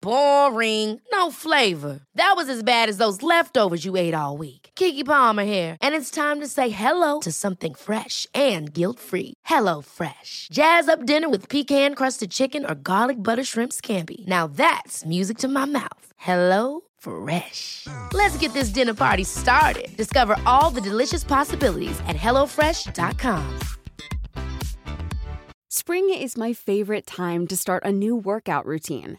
Boring. No flavor. That was as bad as those leftovers you ate all week. Kiki Palmer here, and it's time to say hello to something fresh and guilt-free. Hello Fresh. Jazz up dinner with pecan-crusted chicken or garlic butter shrimp scampi. Now that's music to my mouth. Hello Fresh. Let's get this dinner party started. Discover all the delicious possibilities at hellofresh.com. Spring is my favorite time to start a new workout routine.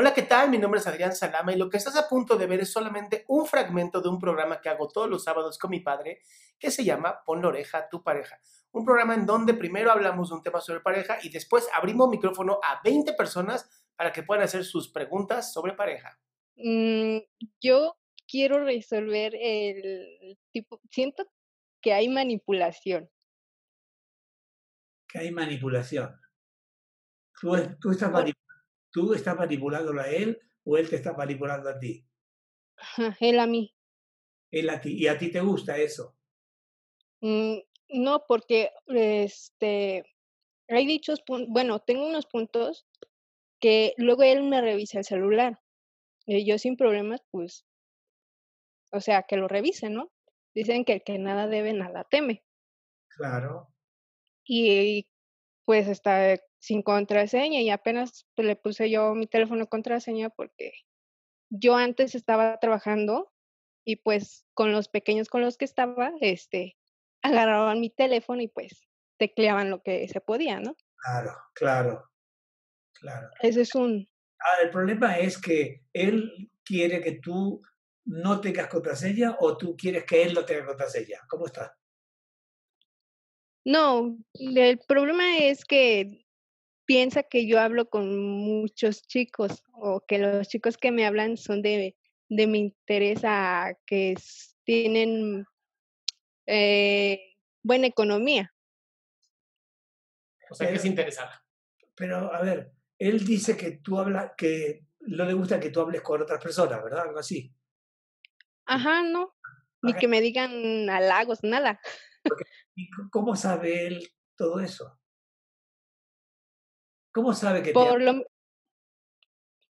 Hola, ¿qué tal? Mi nombre es Adrián Salama y lo que estás a punto de ver es solamente un fragmento de un programa que hago todos los sábados con mi padre que se llama Pon la oreja a tu pareja. Un programa en donde primero hablamos de un tema sobre pareja y después abrimos micrófono a 20 personas para que puedan hacer sus preguntas sobre pareja. Mm, yo quiero resolver el tipo, siento que hay manipulación. Que hay manipulación. Tú, tú estás, manip tú estás manipulándolo a él o él te está manipulando a ti. Él a mí. Él a ti. ¿Y a ti te gusta eso? Mm, no, porque este hay dichos puntos, bueno, tengo unos puntos que luego él me revisa el celular. Y yo sin problemas, pues, o sea, que lo revise, ¿no? Dicen que el que nada debe, nada teme. Claro. Y pues está sin contraseña y apenas pues, le puse yo mi teléfono contraseña porque yo antes estaba trabajando y pues con los pequeños con los que estaba, este, agarraban mi teléfono y pues tecleaban lo que se podía, ¿no? Claro, claro, claro. Ese es un... Ah, el problema es que él quiere que tú no tengas contraseña o tú quieres que él no tenga contraseña. ¿Cómo está? No, el problema es que piensa que yo hablo con muchos chicos o que los chicos que me hablan son de, de mi interés a que tienen eh, buena economía. O sea, que es interesada. Pero, a ver, él dice que tú hablas, que no le gusta que tú hables con otras personas, ¿verdad? Algo así. Ajá, no. Ni que me digan halagos, nada. ¿Y cómo sabe él todo eso? ¿Cómo sabe que por lo,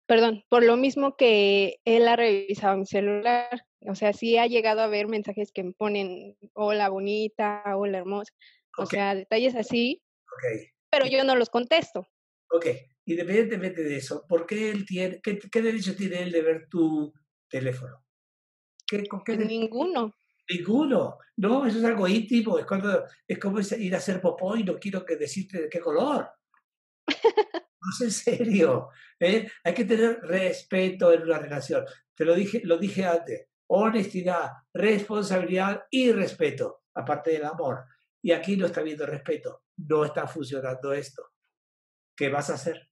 Perdón, por lo mismo que él ha revisado mi celular. O sea, sí ha llegado a ver mensajes que me ponen hola bonita, hola hermosa. O sea, detalles así. Okay. Pero yo no los contesto. Ok, independientemente de eso, ¿por qué él tiene, qué, qué derecho tiene él de ver tu teléfono? ¿Qué, con qué Ninguno. Ninguno. No, eso es algo íntimo. Es, cuando, es como ir a hacer popó y no quiero que decirte de qué color. No es en serio. ¿eh? Hay que tener respeto en una relación. Te lo dije, lo dije antes. Honestidad, responsabilidad y respeto, aparte del amor. Y aquí no está habiendo respeto. No está funcionando esto. ¿Qué vas a hacer?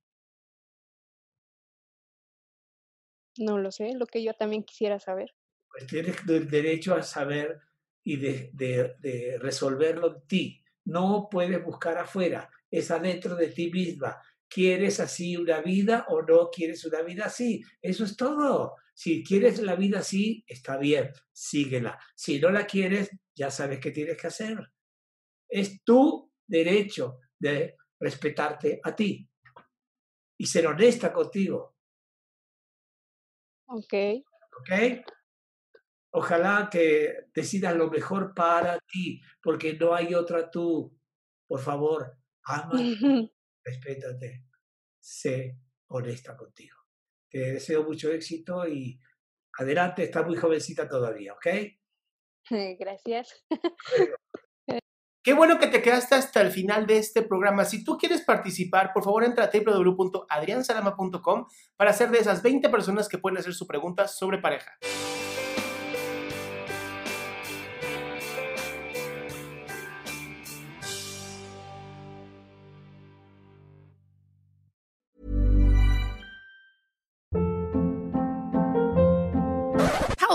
No lo sé, lo que yo también quisiera saber. Pues tienes el derecho a saber y de, de, de resolverlo en ti. No puedes buscar afuera, es adentro de ti misma. ¿Quieres así una vida o no quieres una vida así? Eso es todo. Si quieres la vida así, está bien, síguela. Si no la quieres, ya sabes qué tienes que hacer. Es tu derecho de respetarte a ti y ser honesta contigo. Ok. Ok. Ojalá que decidas lo mejor para ti, porque no hay otra tú. Por favor, ama, respétate, sé honesta contigo. Te deseo mucho éxito y adelante, estás muy jovencita todavía, ¿ok? Gracias. Qué bueno que te quedaste hasta el final de este programa. Si tú quieres participar, por favor entra a www.adriansalama.com para ser de esas 20 personas que pueden hacer su pregunta sobre pareja.